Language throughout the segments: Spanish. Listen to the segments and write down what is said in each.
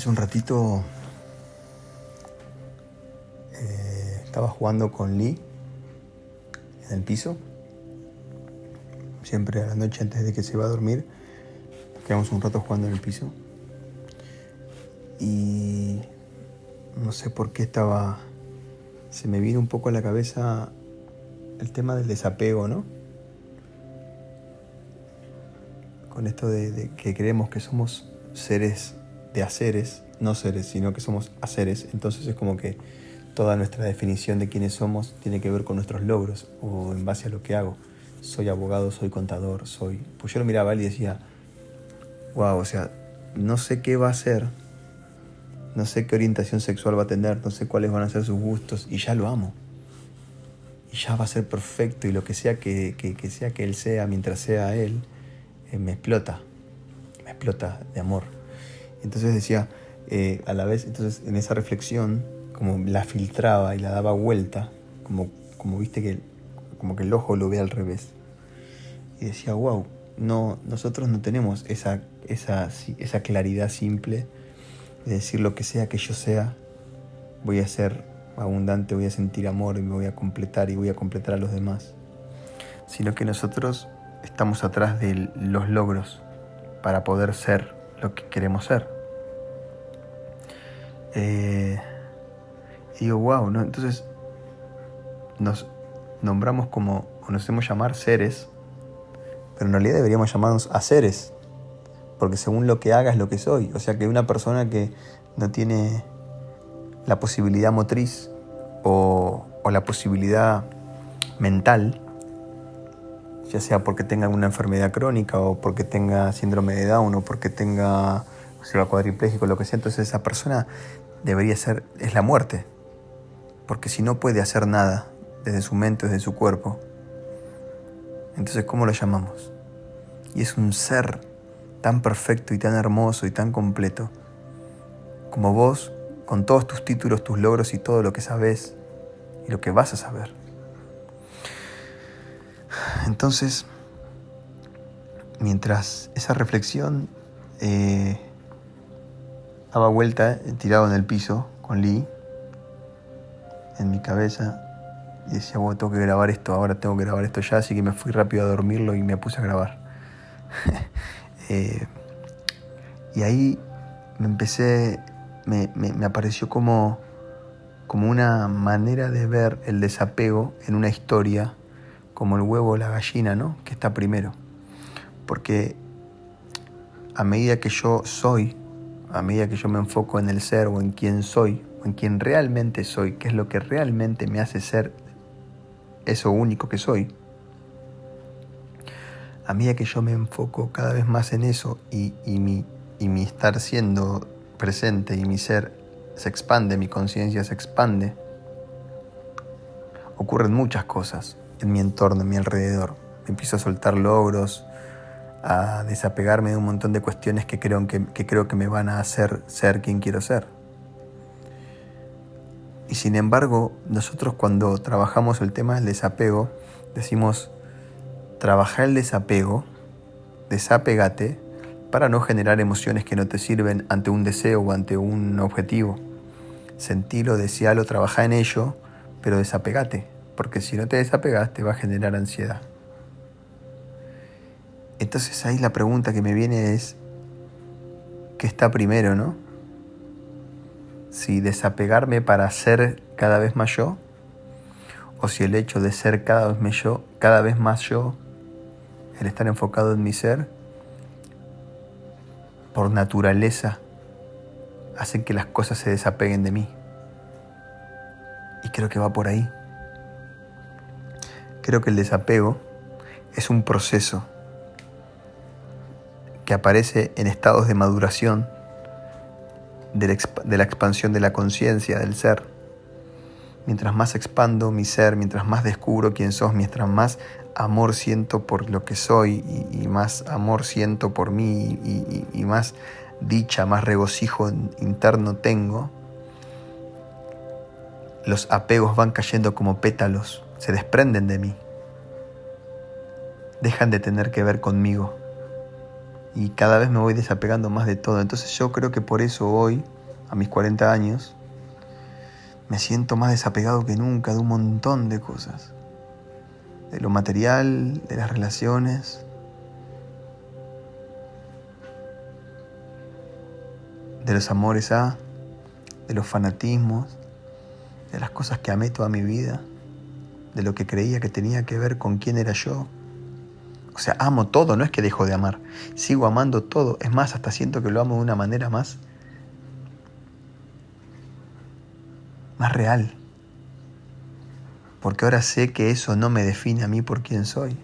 Hace un ratito eh, estaba jugando con Lee en el piso. Siempre a la noche antes de que se va a dormir, quedamos un rato jugando en el piso. Y no sé por qué estaba. Se me vino un poco a la cabeza el tema del desapego, ¿no? Con esto de que creemos que somos seres de haceres, no seres, sino que somos haceres. Entonces es como que toda nuestra definición de quiénes somos tiene que ver con nuestros logros o en base a lo que hago. Soy abogado, soy contador, soy... Pues yo lo miraba y decía, wow, o sea, no sé qué va a hacer, no sé qué orientación sexual va a tener, no sé cuáles van a ser sus gustos y ya lo amo. Y ya va a ser perfecto y lo que sea que, que, sea que él sea, mientras sea él, eh, me explota, me explota de amor. Entonces decía, eh, a la vez, entonces en esa reflexión, como la filtraba y la daba vuelta, como, como viste que, como que el ojo lo ve al revés. Y decía, wow, no, nosotros no tenemos esa, esa, esa claridad simple de decir lo que sea que yo sea, voy a ser abundante, voy a sentir amor y me voy a completar y voy a completar a los demás. Sino que nosotros estamos atrás de los logros para poder ser lo que queremos ser. Eh, y digo, wow, ¿no? Entonces nos nombramos como, o nos hacemos llamar seres, pero en realidad deberíamos llamarnos a seres, porque según lo que haga es lo que soy. O sea que una persona que no tiene la posibilidad motriz o, o la posibilidad mental, ya sea porque tenga una enfermedad crónica o porque tenga síndrome de Down o porque tenga sea cuadripléjico, lo que sea, entonces esa persona debería ser, es la muerte. Porque si no puede hacer nada desde su mente, desde su cuerpo, entonces ¿cómo lo llamamos? Y es un ser tan perfecto y tan hermoso y tan completo como vos, con todos tus títulos, tus logros y todo lo que sabes y lo que vas a saber. Entonces, mientras esa reflexión eh, daba vuelta, eh, tirado en el piso, con Lee, en mi cabeza, y decía, bueno, tengo que grabar esto, ahora tengo que grabar esto ya, así que me fui rápido a dormirlo y me puse a grabar. Eh, y ahí me empecé, me, me apareció como, como una manera de ver el desapego en una historia como el huevo o la gallina, ¿no? Que está primero. Porque a medida que yo soy, a medida que yo me enfoco en el ser o en quién soy, o en quién realmente soy, qué es lo que realmente me hace ser eso único que soy, a medida que yo me enfoco cada vez más en eso y, mi, y mi estar siendo presente y mi ser se expande, mi conciencia se expande, ocurren muchas cosas en mi entorno, en mi alrededor. empiezo a soltar logros, a desapegarme de un montón de cuestiones que creo que, creo que me van a hacer ser quien quiero ser. Y sin embargo, nosotros cuando trabajamos el tema del desapego, decimos, trabajar el desapego, desapegate, para no generar emociones que no te sirven ante un deseo o ante un objetivo. Sentilo, desealo, trabaja en ello, pero desapegate porque si no te desapegas te va a generar ansiedad. Entonces ahí la pregunta que me viene es, ¿qué está primero, no? Si desapegarme para ser cada vez más yo, o si el hecho de ser cada vez más yo, cada vez más yo, el estar enfocado en mi ser, por naturaleza, hacen que las cosas se desapeguen de mí. Y creo que va por ahí. Creo que el desapego es un proceso que aparece en estados de maduración de la, expansión de la conciencia del ser. Mientras más expando mi ser, mientras más descubro quién sos, mientras más amor siento por lo que soy y, más amor siento por mí y, y más dicha, más regocijo interno tengo, los apegos van cayendo como pétalos se desprenden de mí, dejan de tener que ver conmigo y cada vez me voy desapegando más de todo. Entonces yo creo que por eso hoy, a mis 40 años, me siento más desapegado que nunca de un montón de cosas. De lo material, de las relaciones, de los amores a, de los fanatismos, de las cosas que amé toda mi vida, de lo que creía que tenía que ver con quién era yo. O sea, amo todo, no es que dejo de amar, sigo amando todo, es más, hasta siento que lo amo de una manera más más real. Porque ahora sé que eso no me define a mí por quién soy.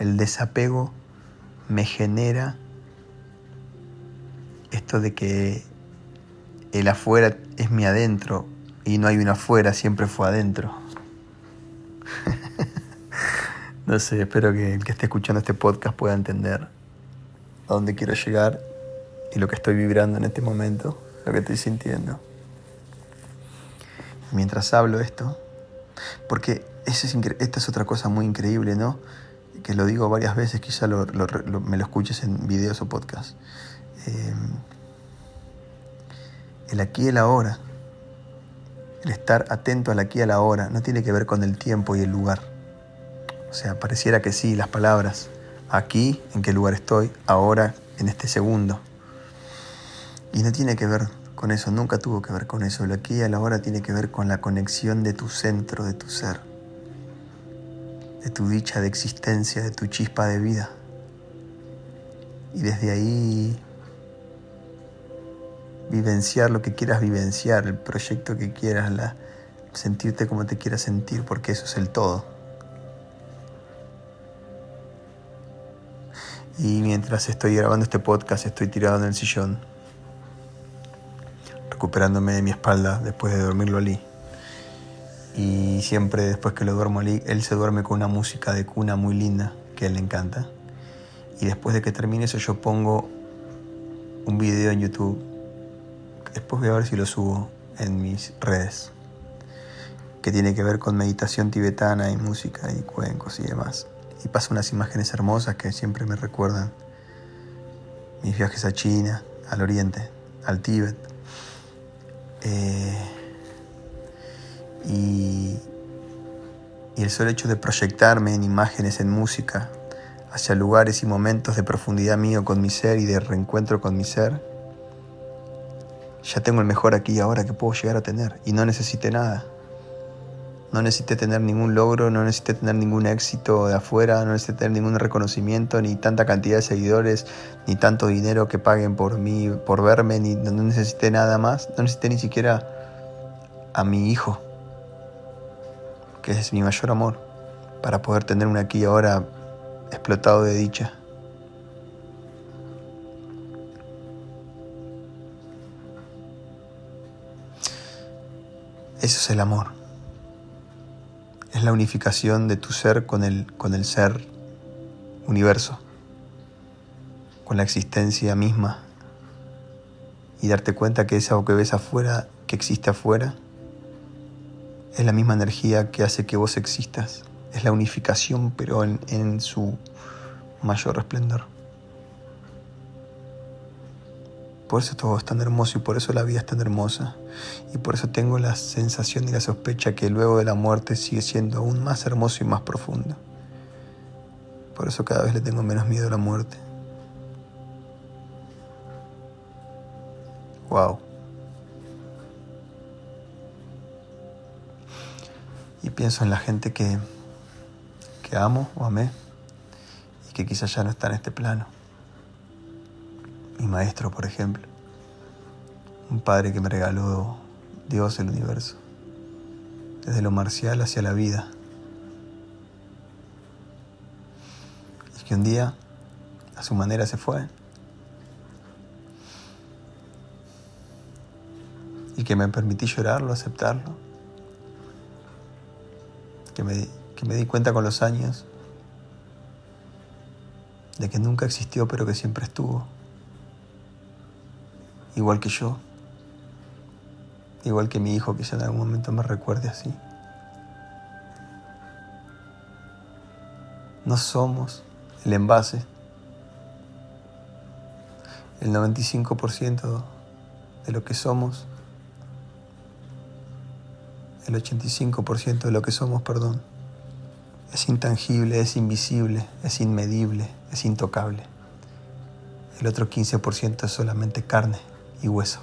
El desapego me genera esto de que el afuera es mi adentro y no hay un afuera, siempre fue adentro. No sé, espero que el que esté escuchando este podcast pueda entender a dónde quiero llegar y lo que estoy vibrando en este momento, lo que estoy sintiendo mientras hablo esto, porque es esta es otra cosa muy increíble, ¿no? Que lo digo varias veces, quizá lo, me lo escuches en videos o podcasts. Eh, el aquí y el ahora, el estar atento al aquí y a la hora, no tiene que ver con el tiempo y el lugar. O sea, pareciera que sí, las palabras, aquí, en qué lugar estoy, ahora, en este segundo. Y no tiene que ver con eso, nunca tuvo que ver con eso. Lo aquí y a la hora tiene que ver con la conexión de tu centro, de tu ser, de tu dicha de existencia, de tu chispa de vida. Y desde ahí vivenciar lo que quieras vivenciar, el proyecto que quieras, la, sentirte como te quieras sentir, porque eso es el todo. Y mientras estoy grabando este podcast, estoy tirado en el sillón recuperándome de mi espalda después de dormirlo allí. Y siempre después que lo duermo allí, él se duerme con una música de cuna muy linda que a él le encanta. Y después de que termine eso yo pongo un video en YouTube. Después voy a ver si lo subo en mis redes. Que tiene que ver con meditación tibetana y música y cuencos y demás. Y pasa unas imágenes hermosas que siempre me recuerdan mis viajes a China, al Oriente, al Tíbet. Eh, y, y el solo hecho de proyectarme en imágenes, en música, hacia lugares y momentos de profundidad mío con mi ser y de reencuentro con mi ser, ya tengo el mejor aquí y ahora que puedo llegar a tener y no necesité nada. No necesité tener ningún logro, no necesité tener ningún éxito de afuera, no necesité tener ningún reconocimiento, ni tanta cantidad de seguidores, ni tanto dinero que paguen por mí, por verme, ni no necesité nada más, no necesité ni siquiera a mi hijo, que es mi mayor amor, para poder tener un aquí y ahora explotado de dicha. Eso es el amor es la unificación de tu ser con el, con el ser universo, con la existencia misma y darte cuenta que esa que ves afuera, que existe afuera, es la misma energía que hace que vos existas. Es la unificación, pero en, en su mayor esplendor. Por eso todo es tan hermoso y por eso la vida es tan hermosa. Y por eso tengo la sensación y la sospecha que luego de la muerte sigue siendo aún más hermoso y más profundo. Por eso cada vez le tengo menos miedo a la muerte. Wow. Y pienso en la gente que, que amo o amé y que quizás ya no está en este plano mi maestro, por ejemplo, un padre que me regaló Dios el universo, desde lo marcial hacia la vida. Y que un día, a su manera, se fue. Y que me permití llorarlo, aceptarlo. Que me, que me di cuenta con los años de que nunca existió, pero que siempre estuvo igual que yo, igual que mi hijo quizá en algún momento me recuerde así. No somos el envase el 95% de lo que somos, el 85% de lo que somos, perdón, es intangible, es invisible, es inmedible, es intocable. El otro 15% es solamente carne y hueso.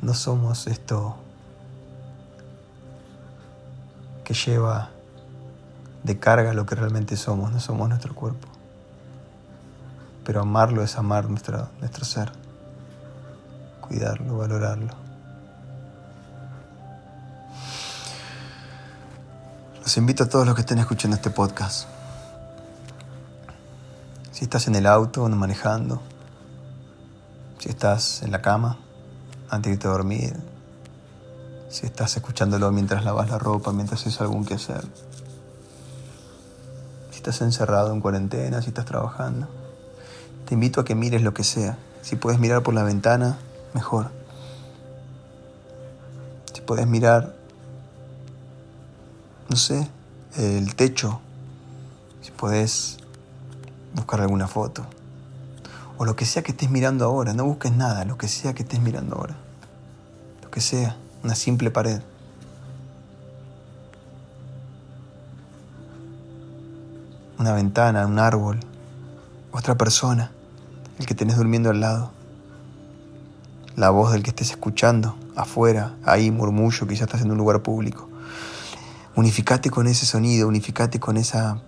No somos esto que lleva de carga lo que realmente somos, no somos nuestro cuerpo. Pero amarlo es amar nuestro, nuestro ser, cuidarlo, valorarlo. Los invito a todos los que estén escuchando este podcast. Si estás en el auto, manejando, si estás en la cama, antes de dormir, si estás escuchándolo mientras lavas la ropa, mientras haces algún que hacer estás encerrado en cuarentena, si estás trabajando. Te invito a que mires lo que sea. Si puedes mirar por la ventana, mejor. Si puedes mirar, no sé, el techo. Si puedes buscar alguna foto. O lo que sea que estés mirando ahora. No busques nada, lo que sea que estés mirando ahora. Lo que sea, una simple pared. una ventana, un árbol, otra persona, el que tenés durmiendo al lado, la voz del que estés escuchando, afuera, ahí murmullo, quizás estás en un lugar público. Unificate con ese sonido, unificate con, esa,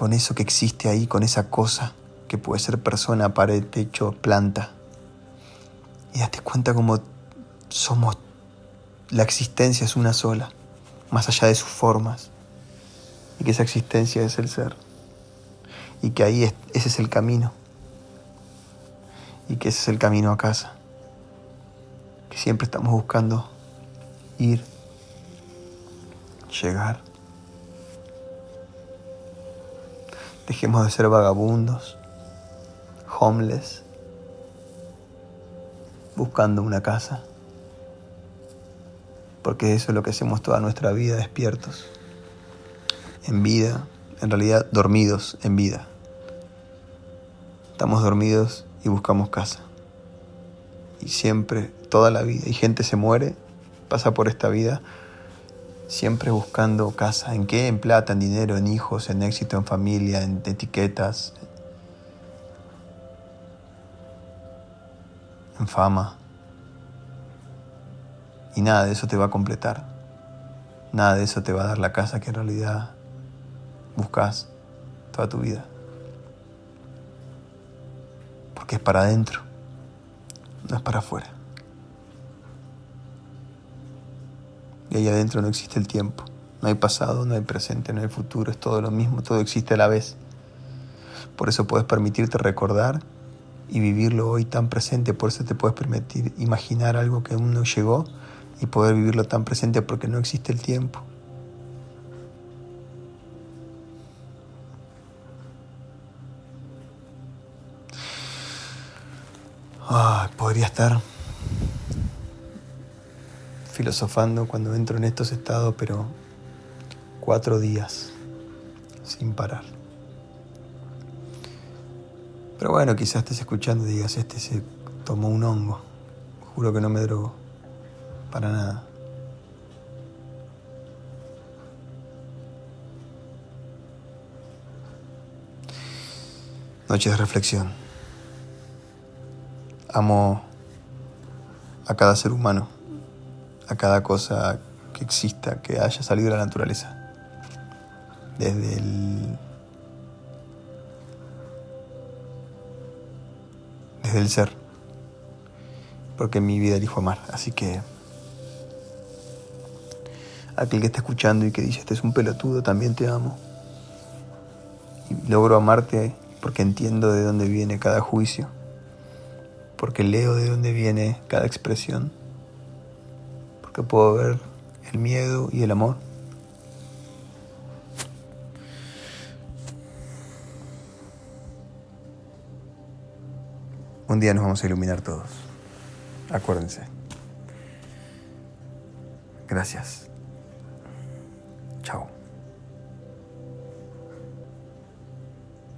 con eso que existe ahí, con esa cosa que puede ser persona, pared, techo, planta. Y date cuenta como somos, la existencia es una sola, más allá de sus formas, y que esa existencia es el ser y que ahí ese es el camino y que ese es el camino a casa, que siempre estamos buscando ir, llegar. Dejemos de ser vagabundos, homeless, buscando una casa, porque eso es lo que hacemos toda nuestra vida despiertos, en vida, en realidad dormidos en vida. Estamos dormidos y buscamos casa. Y siempre, toda la vida, y gente se muere, pasa por esta vida, siempre buscando casa. ¿En qué? En plata, en dinero, en hijos, en éxito, en familia, en etiquetas, en fama. Y nada de eso te va a completar. Nada de eso te va a dar la casa que en realidad buscas toda tu vida. que es para adentro, no es para afuera. Y ahí adentro no existe el tiempo, no hay pasado, no hay presente, no hay futuro, es todo lo mismo, todo existe a la vez. Por eso puedes permitirte recordar y vivirlo hoy tan presente, por eso te puedes permitir imaginar algo que aún no llegó y poder vivirlo tan presente porque no existe el tiempo. podría estar filosofando cuando entro en estos estados, pero cuatro días sin parar. Pero bueno, quizás estés escuchando y digas, este se tomó un hongo. Juro que no me drogo. Para nada. Noche de reflexión. Amo a cada ser humano, a cada cosa que exista, que haya salido de la naturaleza. Desde el. Desde el ser. Porque mi vida elijo amar. Así que. Aquel que está escuchando y que dice, este es un pelotudo, también te amo. Y logro amarte porque entiendo de dónde viene cada juicio porque leo de dónde viene cada expresión, que puedo ver el miedo y el amor. Un día nos vamos a iluminar todos. Acuérdense. Gracias. Chao.